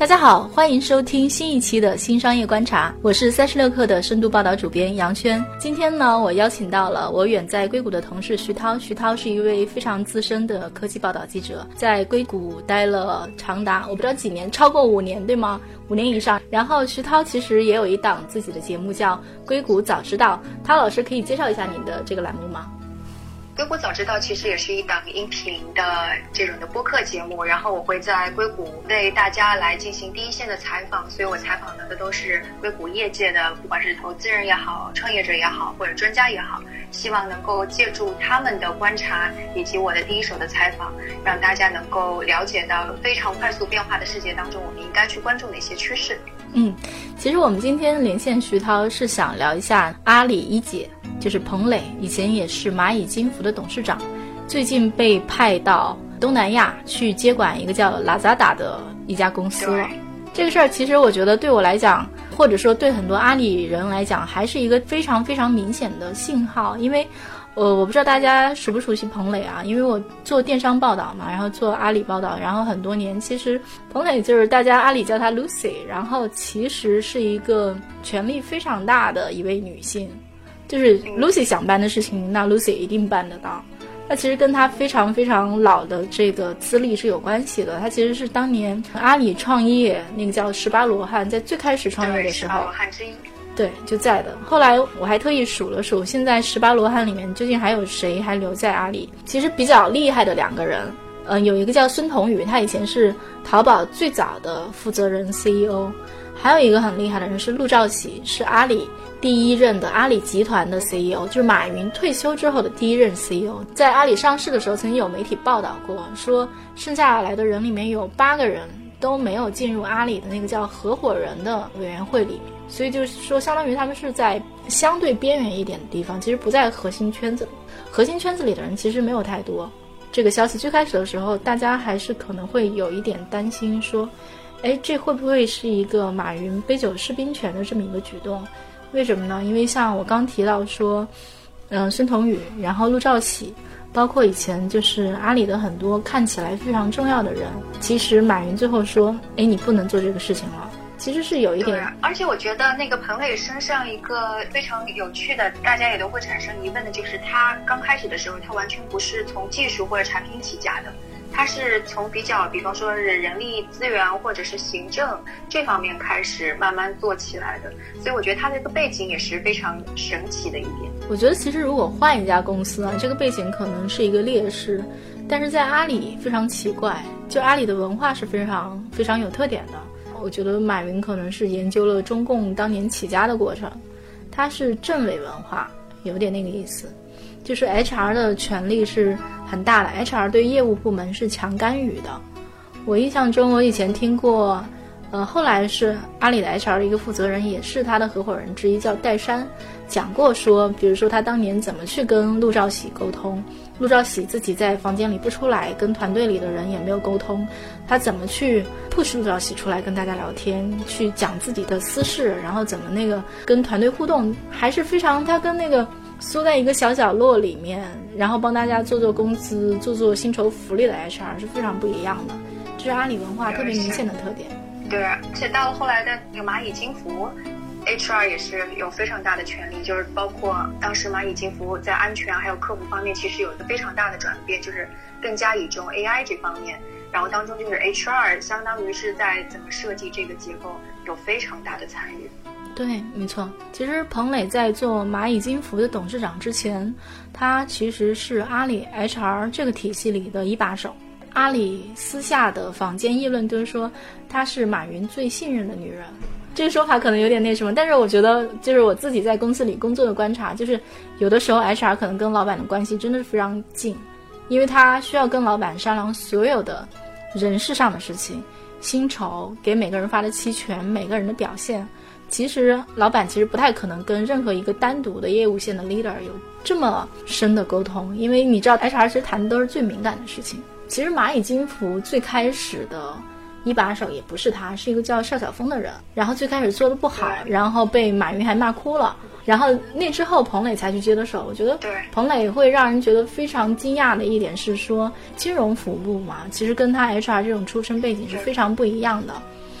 大家好，欢迎收听新一期的新商业观察，我是三十六氪的深度报道主编杨轩。今天呢，我邀请到了我远在硅谷的同事徐涛。徐涛是一位非常资深的科技报道记者，在硅谷待了长达我不知道几年，超过五年，对吗？五年以上。然后徐涛其实也有一档自己的节目叫《硅谷早知道》，涛老师可以介绍一下您的这个栏目吗？硅谷早知道其实也是一档音频的这种的播客节目，然后我会在硅谷为大家来进行第一线的采访，所以我采访的都是硅谷业界的，不管是投资人也好、创业者也好，或者专家也好，希望能够借助他们的观察以及我的第一手的采访，让大家能够了解到非常快速变化的世界当中，我们应该去关注哪些趋势。嗯，其实我们今天连线徐涛是想聊一下阿里一姐。就是彭磊，以前也是蚂蚁金服的董事长，最近被派到东南亚去接管一个叫 Lazada 的一家公司了。这个事儿其实我觉得对我来讲，或者说对很多阿里人来讲，还是一个非常非常明显的信号。因为，呃，我不知道大家熟不熟悉彭磊啊？因为我做电商报道嘛，然后做阿里报道，然后很多年，其实彭磊就是大家阿里叫她 Lucy，然后其实是一个权力非常大的一位女性。就是 Lucy 想办的事情，那 Lucy 一定办得到。那其实跟她非常非常老的这个资历是有关系的。她其实是当年阿里创业那个叫十八罗汉，在最开始创业的时候，对，就在的。后来我还特意数了数，现在十八罗汉里面究竟还有谁还留在阿里？其实比较厉害的两个人，嗯，有一个叫孙彤宇，他以前是淘宝最早的负责人 CEO，还有一个很厉害的人是陆兆禧，是阿里。第一任的阿里集团的 CEO 就是马云退休之后的第一任 CEO，在阿里上市的时候，曾经有媒体报道过，说剩下来的人里面有八个人都没有进入阿里的那个叫合伙人的委员会里面，所以就是说，相当于他们是在相对边缘一点的地方，其实不在核心圈子里。核心圈子里的人其实没有太多。这个消息最开始的时候，大家还是可能会有一点担心，说，哎，这会不会是一个马云杯酒释兵权的这么一个举动？为什么呢？因为像我刚提到说，嗯，孙彤宇，然后陆兆禧，包括以前就是阿里的很多看起来非常重要的人，其实马云最后说，哎，你不能做这个事情了，其实是有一点。而且我觉得那个彭磊身上一个非常有趣的，大家也都会产生疑问的，就是他刚开始的时候，他完全不是从技术或者产品起家的。他是从比较，比方说人人力资源或者是行政这方面开始慢慢做起来的，所以我觉得他这个背景也是非常神奇的一点。我觉得其实如果换一家公司啊，这个背景可能是一个劣势，但是在阿里非常奇怪，就阿里的文化是非常非常有特点的。我觉得马云可能是研究了中共当年起家的过程，他是政委文化，有点那个意思。就是 HR 的权力是很大的，HR 对业务部门是强干预的。我印象中，我以前听过，呃，后来是阿里的 HR 的一个负责人，也是他的合伙人之一，叫戴珊，讲过说，比如说他当年怎么去跟陆兆禧沟通，陆兆禧自己在房间里不出来，跟团队里的人也没有沟通，他怎么去 push 陆兆禧出来跟大家聊天，去讲自己的私事，然后怎么那个跟团队互动，还是非常他跟那个。缩在一个小角落里面，然后帮大家做做工资、做做薪酬福利的 HR 是非常不一样的，这是阿里文化特别明显的特点。对，而且到了后来的那个蚂蚁金服，HR 也是有非常大的权利，就是包括当时蚂蚁金服在安全还有客服方面，其实有一个非常大的转变，就是更加倚重 AI 这方面。然后当中就是 HR 相当于是在怎么设计这个结构有非常大的参与。对，没错。其实彭磊在做蚂蚁金服的董事长之前，他其实是阿里 HR 这个体系里的一把手。阿里私下的坊间议论就是说，她是马云最信任的女人。这个说法可能有点那什么，但是我觉得，就是我自己在公司里工作的观察，就是有的时候 HR 可能跟老板的关系真的是非常近，因为他需要跟老板商量所有的人事上的事情，薪酬，给每个人发的期权，每个人的表现。其实老板其实不太可能跟任何一个单独的业务线的 leader 有这么深的沟通，因为你知道 HR 其实谈的都是最敏感的事情。其实蚂蚁金服最开始的一把手也不是他，是一个叫邵晓峰的人。然后最开始做的不好，然后被马云还骂哭了。然后那之后彭磊才去接的手。我觉得彭磊会让人觉得非常惊讶的一点是说，金融服务嘛，其实跟他 HR 这种出身背景是非常不一样的。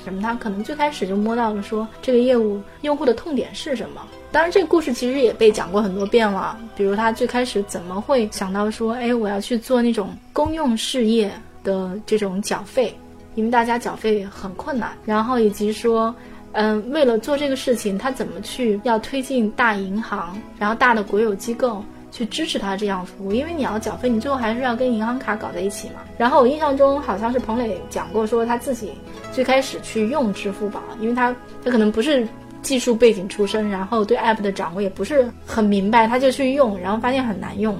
什么？他可能最开始就摸到了，说这个业务用户的痛点是什么？当然，这个故事其实也被讲过很多遍了。比如他最开始怎么会想到说，哎，我要去做那种公用事业的这种缴费，因为大家缴费很困难。然后以及说，嗯，为了做这个事情，他怎么去要推进大银行，然后大的国有机构。去支持他这样服务，因为你要缴费，你最后还是要跟银行卡搞在一起嘛。然后我印象中好像是彭磊讲过，说他自己最开始去用支付宝，因为他他可能不是技术背景出身，然后对 app 的掌握也不是很明白，他就去用，然后发现很难用，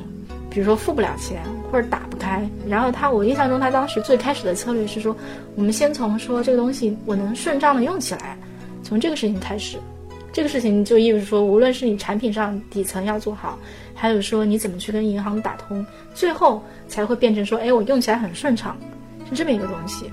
比如说付不了钱或者打不开。然后他我印象中他当时最开始的策略是说，我们先从说这个东西我能顺畅的用起来，从这个事情开始。这个事情就意味着说，无论是你产品上底层要做好，还有说你怎么去跟银行打通，最后才会变成说，哎，我用起来很顺畅，是这么一个东西。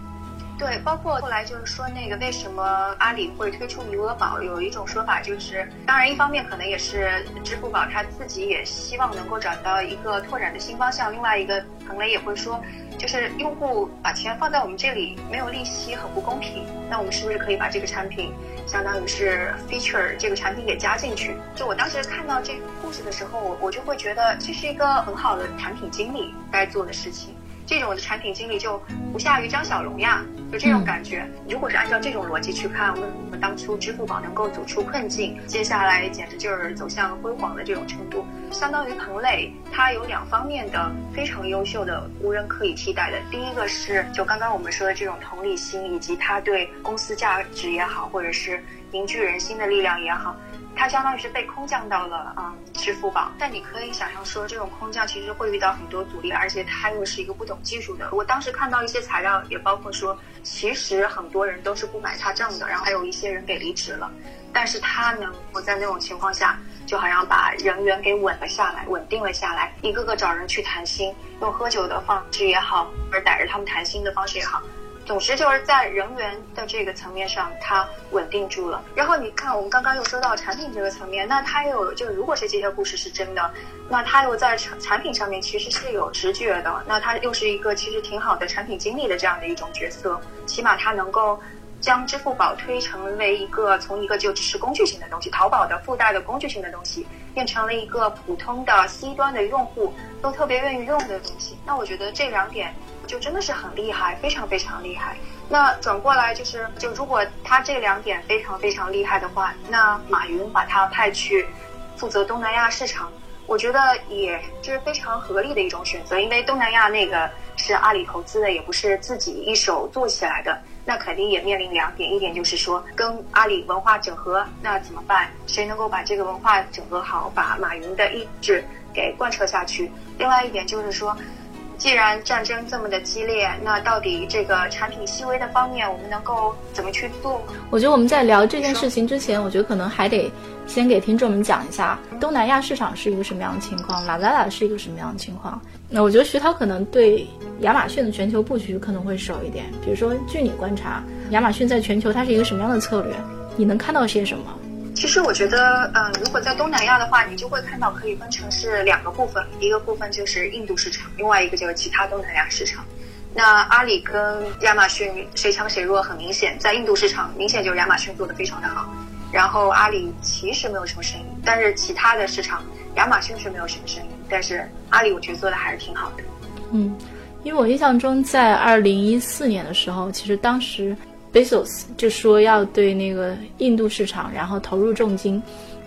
对，包括后来就是说那个为什么阿里会推出余额宝，有一种说法就是，当然一方面可能也是支付宝他自己也希望能够找到一个拓展的新方向，另外一个彭磊也会说。就是用户把钱放在我们这里没有利息，很不公平。那我们是不是可以把这个产品，相当于是 feature 这个产品给加进去？就我当时看到这个故事的时候，我我就会觉得这是一个很好的产品经理该做的事情。这种产品经理就不下于张小龙呀，就这种感觉。如果是按照这种逻辑去看，为什么当初支付宝能够走出困境，接下来简直就是走向辉煌的这种程度？相当于彭磊，他有两方面的非常优秀的，无人可以替代的。第一个是就刚刚我们说的这种同理心，以及他对公司价值也好，或者是凝聚人心的力量也好。它相当于是被空降到了嗯支付宝，但你可以想象说，这种空降其实会遇到很多阻力，而且他又是一个不懂技术的。我当时看到一些材料，也包括说，其实很多人都是不买他账的，然后还有一些人给离职了，但是他能够在那种情况下，就好像把人员给稳了下来，稳定了下来，一个个找人去谈心，用喝酒的方式也好，或者逮着他们谈心的方式也好。总之就是在人员的这个层面上，它稳定住了。然后你看，我们刚刚又说到产品这个层面，那它又就如果是这些故事是真的，那它又在产产品上面其实是有直觉的。那它又是一个其实挺好的产品经理的这样的一种角色，起码它能够将支付宝推成为一个从一个就只是工具型的东西，淘宝的附带的工具性的东西，变成了一个普通的 C 端的用户都特别愿意用的东西。那我觉得这两点。就真的是很厉害，非常非常厉害。那转过来就是，就如果他这两点非常非常厉害的话，那马云把他派去负责东南亚市场，我觉得也是非常合理的一种选择。因为东南亚那个是阿里投资的，也不是自己一手做起来的，那肯定也面临两点：一点就是说跟阿里文化整合，那怎么办？谁能够把这个文化整合好，把马云的意志给贯彻下去？另外一点就是说。既然战争这么的激烈，那到底这个产品细微的方面，我们能够怎么去做？我觉得我们在聊这件事情之前，我觉得可能还得先给听众们讲一下东南亚市场是一个什么样的情况，拉拉拉是一个什么样的情况。那我觉得徐涛可能对亚马逊的全球布局可能会熟一点。比如说，据你观察，亚马逊在全球它是一个什么样的策略？你能看到些什么？其实我觉得，嗯，如果在东南亚的话，你就会看到可以分成是两个部分，一个部分就是印度市场，另外一个就是其他东南亚市场。那阿里跟亚马逊谁强谁弱很明显，在印度市场明显就是亚马逊做的非常的好，然后阿里其实没有什么声音，但是其他的市场亚马逊是没有什么声音，但是阿里我觉得做的还是挺好的。嗯，因为我印象中在二零一四年的时候，其实当时。Bezos 就说要对那个印度市场，然后投入重金，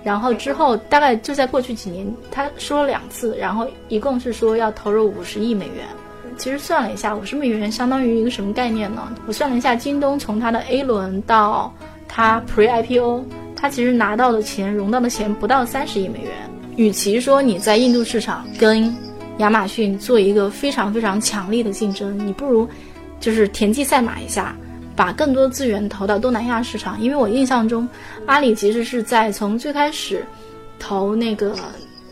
然后之后大概就在过去几年，他说了两次，然后一共是说要投入五十亿美元。其实算了一下，五十美元相当于一个什么概念呢？我算了一下，京东从它的 A 轮到它 Pre IPO，它其实拿到的钱、融到的钱不到三十亿美元。与其说你在印度市场跟亚马逊做一个非常非常强力的竞争，你不如就是田忌赛马一下。把更多资源投到东南亚市场，因为我印象中，阿里其实是在从最开始投那个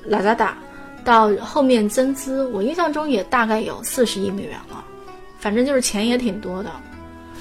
拉扎达到后面增资，我印象中也大概有四十亿美元了，反正就是钱也挺多的。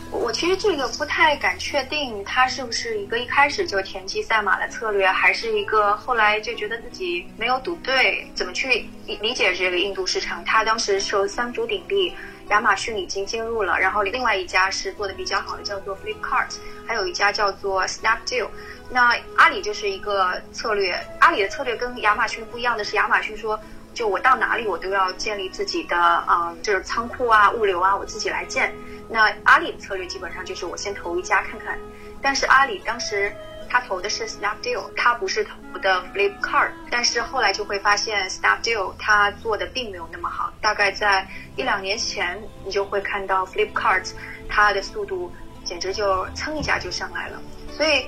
我其实这个不太敢确定，它是不是一个一开始就田忌赛马的策略，还是一个后来就觉得自己没有赌对。怎么去理解这个印度市场？它当时受三足鼎立，亚马逊已经进入了，然后另外一家是做的比较好的，叫做 Flipkart，还有一家叫做 Snapdeal。那阿里就是一个策略，阿里的策略跟亚马逊不一样的是，亚马逊说，就我到哪里我都要建立自己的，嗯，就是仓库啊、物流啊，我自己来建。那阿里的策略基本上就是我先投一家看看，但是阿里当时他投的是 Snapdeal，他不是投的 Flipkart，但是后来就会发现 Snapdeal 他做的并没有那么好，大概在一两年前，你就会看到 Flipkart 它的速度简直就蹭一下就上来了，所以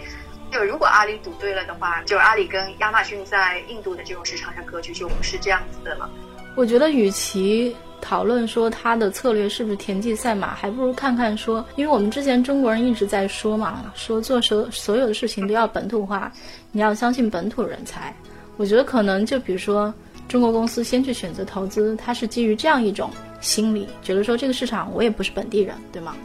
就如果阿里赌对了的话，就阿里跟亚马逊在印度的这种市场上格局就不是这样子的了。我觉得与其。讨论说他的策略是不是田忌赛马，还不如看看说，因为我们之前中国人一直在说嘛，说做所所有的事情都要本土化，你要相信本土人才。我觉得可能就比如说中国公司先去选择投资，它是基于这样一种心理，觉得说这个市场我也不是本地人，对吗？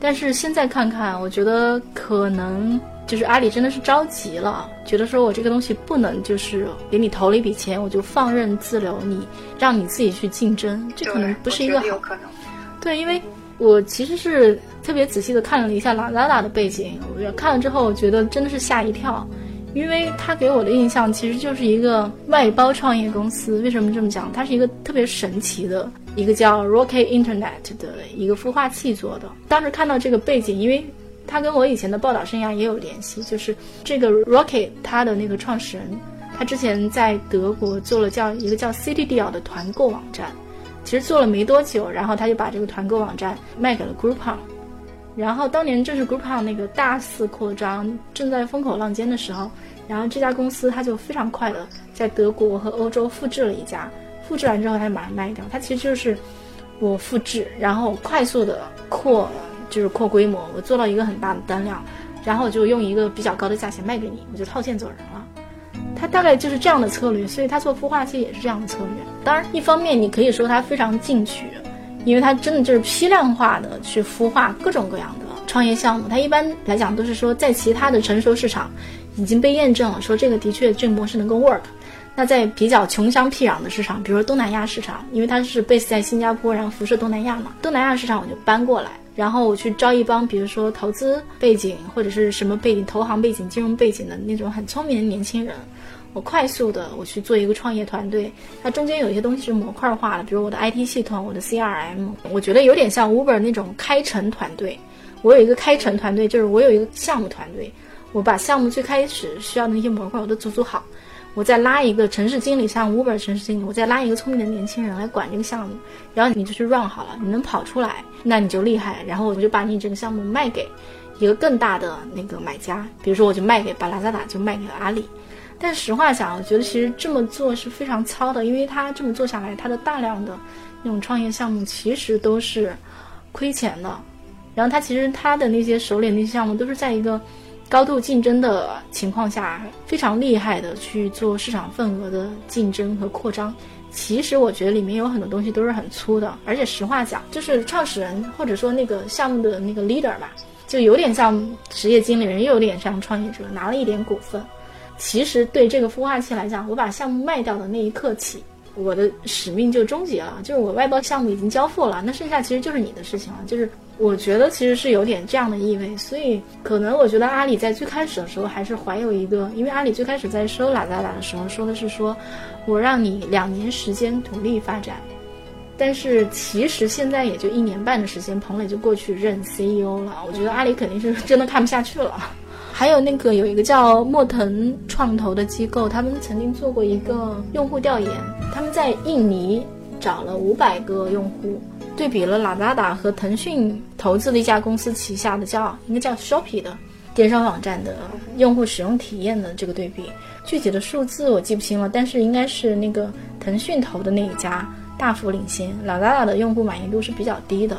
但是现在看看，我觉得可能。就是阿里真的是着急了，觉得说我这个东西不能就是给你投了一笔钱，我就放任自流，你让你自己去竞争，这可能不是一个好。对，因为我其实是特别仔细的看了一下拉拉达的背景，我看了之后，我觉得真的是吓一跳，因为他给我的印象其实就是一个外包创业公司。为什么这么讲？它是一个特别神奇的一个叫 Rocket Internet 的一个孵化器做的。当时看到这个背景，因为。他跟我以前的报道生涯也有联系，就是这个 Rocket 他的那个创始人，他之前在德国做了叫一个叫 CityDeal 的团购网站，其实做了没多久，然后他就把这个团购网站卖给了 Groupon，然后当年正是 Groupon 那个大肆扩张，正在风口浪尖的时候，然后这家公司他就非常快的在德国和欧洲复制了一家，复制完之后他就马上卖掉，他其实就是我复制，然后快速的扩。就是扩规模，我做到一个很大的单量，然后就用一个比较高的价钱卖给你，我就套现走人了。他大概就是这样的策略，所以他做孵化器也是这样的策略。当然，一方面你可以说他非常进取，因为他真的就是批量化的去孵化各种各样的创业项目。他一般来讲都是说，在其他的成熟市场已经被验证了，说这个的确这个模式能够 work。那在比较穷乡僻壤的市场，比如说东南亚市场，因为它是 base 在新加坡，然后辐射东南亚嘛，东南亚市场我就搬过来。然后我去招一帮，比如说投资背景或者是什么背景、投行背景、金融背景的那种很聪明的年轻人，我快速的我去做一个创业团队。它中间有一些东西是模块化的，比如我的 IT 系统、我的 CRM，我觉得有点像 Uber 那种开城团队。我有一个开城团队，就是我有一个项目团队，我把项目最开始需要的那些模块我都组组好。我再拉一个城市经理，像 Uber 城市经理，我再拉一个聪明的年轻人来管这个项目，然后你就去 run 好了，你能跑出来，那你就厉害。然后我就把你这个项目卖给一个更大的那个买家，比如说我就卖给把拉扎达，就卖给了阿里。但实话讲，我觉得其实这么做是非常糙的，因为他这么做下来，他的大量的那种创业项目其实都是亏钱的。然后他其实他的那些手里那些项目都是在一个。高度竞争的情况下，非常厉害的去做市场份额的竞争和扩张。其实我觉得里面有很多东西都是很粗的，而且实话讲，就是创始人或者说那个项目的那个 leader 吧，就有点像职业经理人，又有点像创业者，拿了一点股份。其实对这个孵化器来讲，我把项目卖掉的那一刻起。我的使命就终结了，就是我外包项目已经交付了，那剩下其实就是你的事情了。就是我觉得其实是有点这样的意味，所以可能我觉得阿里在最开始的时候还是怀有一个，因为阿里最开始在收拉达达的时候说的是说，我让你两年时间独立发展，但是其实现在也就一年半的时间，彭磊就过去任 CEO 了，我觉得阿里肯定是真的看不下去了。还有那个有一个叫莫腾创投的机构，他们曾经做过一个用户调研，他们在印尼找了五百个用户，对比了 Lazada 和腾讯投资的一家公司旗下的叫应该叫 Shopee 的电商网站的用户使用体验的这个对比，具体的数字我记不清了，但是应该是那个腾讯投的那一家大幅领先，Lazada 的用户满意度是比较低的。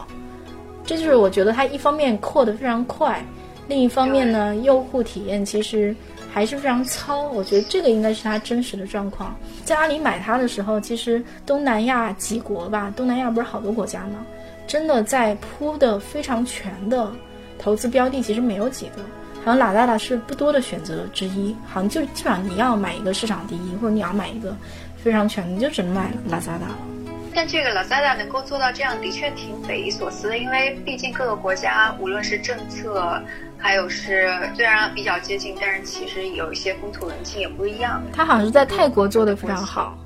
这就是我觉得它一方面扩得非常快，另一方面呢，用户体验其实还是非常糙。我觉得这个应该是它真实的状况。在阿里买它的时候，其实东南亚几国吧，东南亚不是好多国家吗？真的在铺的非常全的投资标的，其实没有几个。好像 Lazada 是不多的选择之一，好像就基本上你要买一个市场第一，或者你要买一个非常全，你就只能买了。但这个 Lazada 能够做到这样，的确挺匪夷所思的，因为毕竟各个国家无论是政策，还有是虽然比较接近，但是其实有一些风土人情也不一样。他好像是在泰国做的非常好。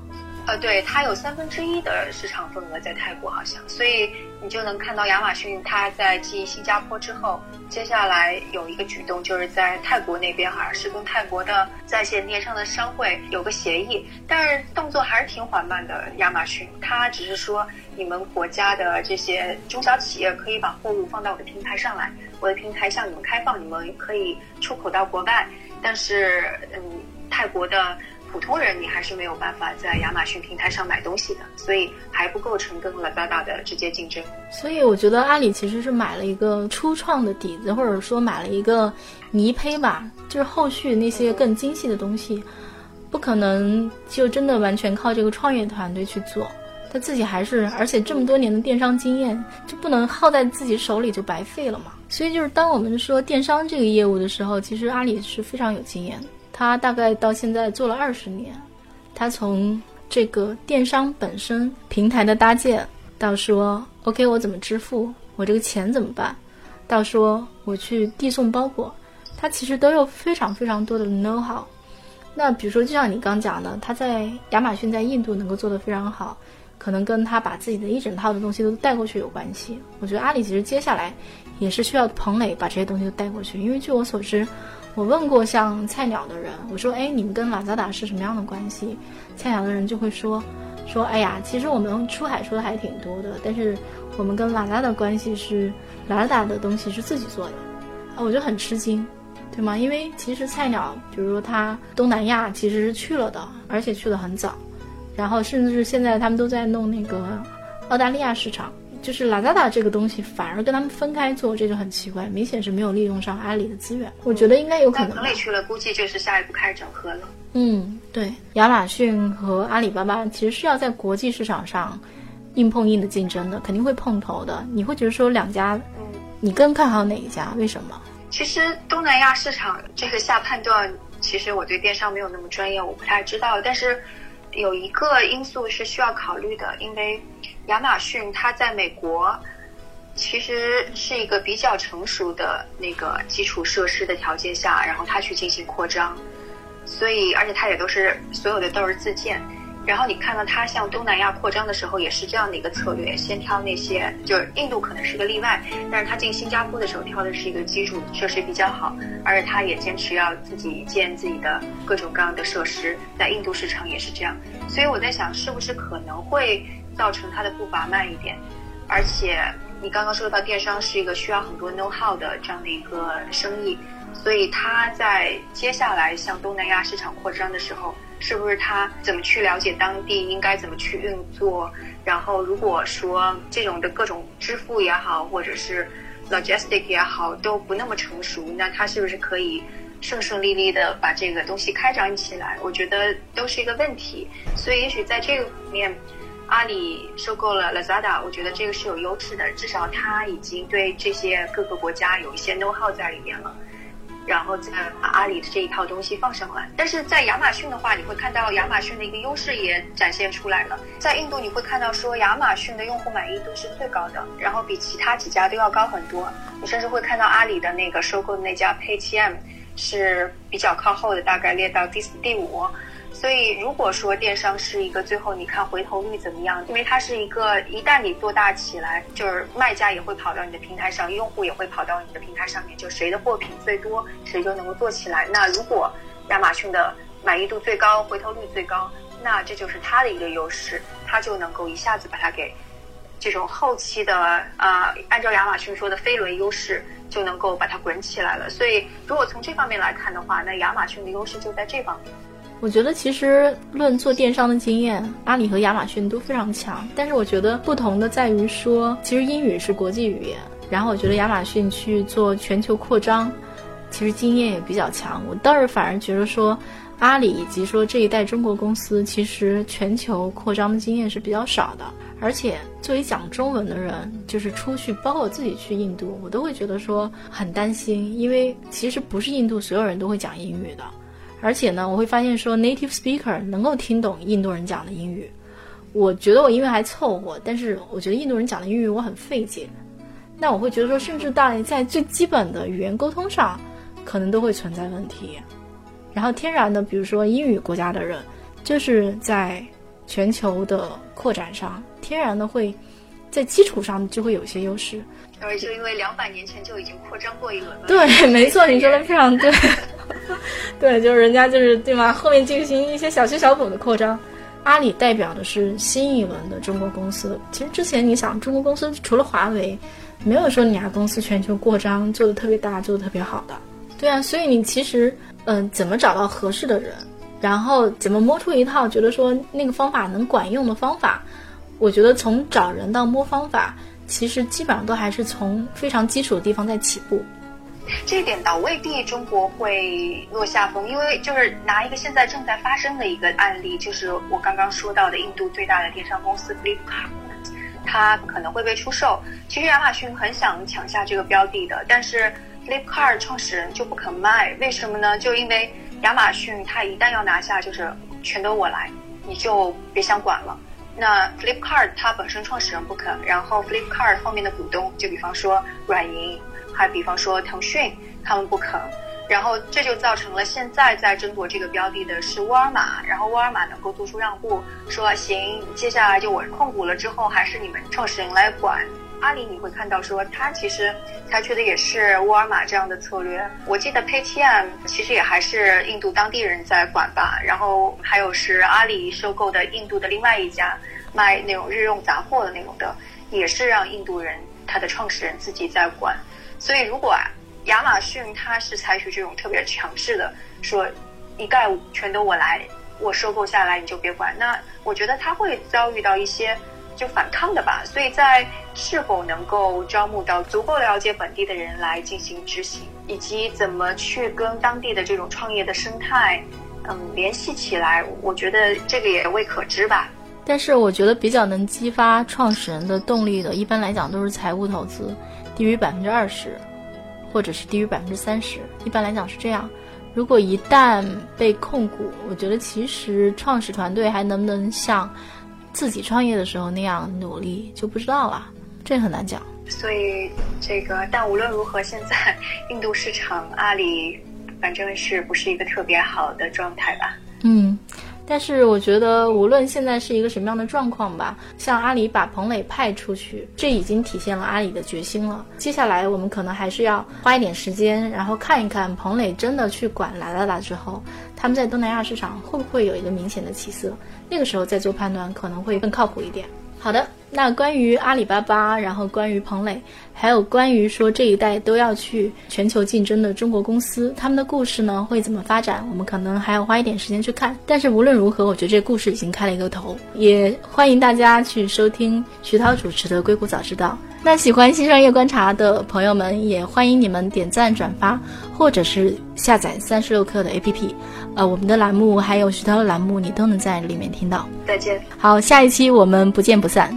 呃，对，它有三分之一的市场份额在泰国，好像，所以你就能看到亚马逊它在继新加坡之后，接下来有一个举动，就是在泰国那边好像是跟泰国的在线电商的商会有个协议，但是动作还是挺缓慢的。亚马逊它只是说，你们国家的这些中小企业可以把货物放到我的平台上来，我的平台向你们开放，你们可以出口到国外，但是，嗯，泰国的。普通人你还是没有办法在亚马逊平台上买东西的，所以还不构成跟 Lazada 的直接竞争。所以我觉得阿里其实是买了一个初创的底子，或者说买了一个泥胚吧，就是后续那些更精细的东西，不可能就真的完全靠这个创业团队去做。他自己还是，而且这么多年的电商经验就不能耗在自己手里就白费了嘛。所以就是当我们说电商这个业务的时候，其实阿里是非常有经验的。他大概到现在做了二十年，他从这个电商本身平台的搭建，到说 OK 我怎么支付，我这个钱怎么办，到说我去递送包裹，他其实都有非常非常多的 know how。那比如说就像你刚讲的，他在亚马逊在印度能够做得非常好，可能跟他把自己的一整套的东西都带过去有关系。我觉得阿里其实接下来也是需要彭磊把这些东西都带过去，因为据我所知。我问过像菜鸟的人，我说：“哎，你们跟拉扎达是什么样的关系？”菜鸟的人就会说：“说哎呀，其实我们出海出的还挺多的，但是我们跟拉扎的关系是拉扎达的东西是自己做的。”啊，我就很吃惊，对吗？因为其实菜鸟，比如说他东南亚其实是去了的，而且去的很早，然后甚至是现在他们都在弄那个澳大利亚市场。就是 Lazada 这个东西反而跟他们分开做，这就很奇怪，明显是没有利用上阿里的资源。我觉得应该有可能。彭磊去了，估计就是下一步开始整合了。嗯，对，亚马逊和阿里巴巴其实是要在国际市场上硬碰硬的竞争的，肯定会碰头的。你会觉得说两家，你更看好哪一家？为什么？其实东南亚市场这个下判断，其实我对电商没有那么专业，我不太知道。但是有一个因素是需要考虑的，因为。亚马逊它在美国其实是一个比较成熟的那个基础设施的条件下，然后它去进行扩张，所以而且它也都是所有的都是自建。然后你看到它向东南亚扩张的时候，也是这样的一个策略，先挑那些就是印度可能是个例外，但是它进新加坡的时候挑的是一个基础设施比较好，而且它也坚持要自己建自己的各种各样的设施，在印度市场也是这样。所以我在想，是不是可能会。造成它的步伐慢一点，而且你刚刚说到电商是一个需要很多 know how 的这样的一个生意，所以它在接下来向东南亚市场扩张的时候，是不是它怎么去了解当地应该怎么去运作？然后如果说这种的各种支付也好，或者是 logistic 也好都不那么成熟，那它是不是可以顺顺利利的把这个东西开展起来？我觉得都是一个问题，所以也许在这个面。阿里收购了 Lazada，我觉得这个是有优势的，至少它已经对这些各个国家有一些 know how 在里面了，然后再把阿里的这一套东西放上来。但是在亚马逊的话，你会看到亚马逊的一个优势也展现出来了。在印度你会看到说亚马逊的用户满意度是最高的，然后比其他几家都要高很多。你甚至会看到阿里的那个收购的那家 Paytm 是比较靠后的，大概列到第四、第五。所以，如果说电商是一个最后你看回头率怎么样？因为它是一个一旦你做大起来，就是卖家也会跑到你的平台上，用户也会跑到你的平台上面，就谁的货品最多，谁就能够做起来。那如果亚马逊的满意度最高，回头率最高，那这就是它的一个优势，它就能够一下子把它给这种后期的啊，按照亚马逊说的飞轮优势，就能够把它滚起来了。所以，如果从这方面来看的话，那亚马逊的优势就在这方面。我觉得其实论做电商的经验，阿里和亚马逊都非常强。但是我觉得不同的在于说，其实英语是国际语言，然后我觉得亚马逊去做全球扩张，其实经验也比较强。我倒是反而觉得说，阿里以及说这一代中国公司，其实全球扩张的经验是比较少的。而且作为讲中文的人，就是出去，包括我自己去印度，我都会觉得说很担心，因为其实不是印度所有人都会讲英语的。而且呢，我会发现说 native speaker 能够听懂印度人讲的英语，我觉得我英语还凑合，但是我觉得印度人讲的英语我很费解。那我会觉得说，甚至到在最基本的语言沟通上，可能都会存在问题。然后天然的，比如说英语国家的人，就是在全球的扩展上，天然的会在基础上就会有一些优势。而，就因为两百年前就已经扩张过一轮了。对，没错，你说的非常对。对，就是人家就是对吗？后面进行一些小修小补的扩张。阿里代表的是新一轮的中国公司。其实之前你想，中国公司除了华为，没有说哪家公司全球扩张做的特别大、做的特别好的。对啊，所以你其实嗯，怎么找到合适的人，然后怎么摸出一套觉得说那个方法能管用的方法，我觉得从找人到摸方法，其实基本上都还是从非常基础的地方在起步。这一点倒未必中国会落下风，因为就是拿一个现在正在发生的一个案例，就是我刚刚说到的印度最大的电商公司 Flipkart，它可能会被出售。其实亚马逊很想抢下这个标的的，但是 Flipkart 创始人就不肯卖，为什么呢？就因为亚马逊它一旦要拿下，就是全都我来，你就别想管了。那 Flipkart 它本身创始人不肯，然后 Flipkart 后面的股东，就比方说软银。还比方说腾讯，他们不肯，然后这就造成了现在在争夺这个标的的是沃尔玛，然后沃尔玛能够做出让步，说行，接下来就我控股了之后，还是你们创始人来管。阿里你会看到说，他其实采取的也是沃尔玛这样的策略。我记得 Paytm 其实也还是印度当地人在管吧，然后还有是阿里收购的印度的另外一家卖那种日用杂货的那种的，也是让印度人他的创始人自己在管。所以，如果亚马逊它是采取这种特别强势的，说一概全都我来，我收购下来你就别管，那我觉得它会遭遇到一些就反抗的吧。所以在是否能够招募到足够了解本地的人来进行执行，以及怎么去跟当地的这种创业的生态，嗯，联系起来，我觉得这个也未可知吧。但是，我觉得比较能激发创始人的动力的，一般来讲都是财务投资。低于百分之二十，或者是低于百分之三十，一般来讲是这样。如果一旦被控股，我觉得其实创始团队还能不能像自己创业的时候那样努力，就不知道了。这很难讲。所以这个，但无论如何，现在 印度市场阿里反正是不是一个特别好的状态吧？嗯。但是我觉得，无论现在是一个什么样的状况吧，像阿里把彭磊派出去，这已经体现了阿里的决心了。接下来我们可能还是要花一点时间，然后看一看彭磊真的去管来了啦之后，他们在东南亚市场会不会有一个明显的起色，那个时候再做判断可能会更靠谱一点。好的。那关于阿里巴巴，然后关于彭磊，还有关于说这一代都要去全球竞争的中国公司，他们的故事呢会怎么发展？我们可能还要花一点时间去看。但是无论如何，我觉得这故事已经开了一个头，也欢迎大家去收听徐涛主持的《硅谷早知道》。那喜欢新商业观察的朋友们，也欢迎你们点赞转发，或者是下载三十六课的 APP。呃，我们的栏目还有徐涛的栏目，你都能在里面听到。再见。好，下一期我们不见不散。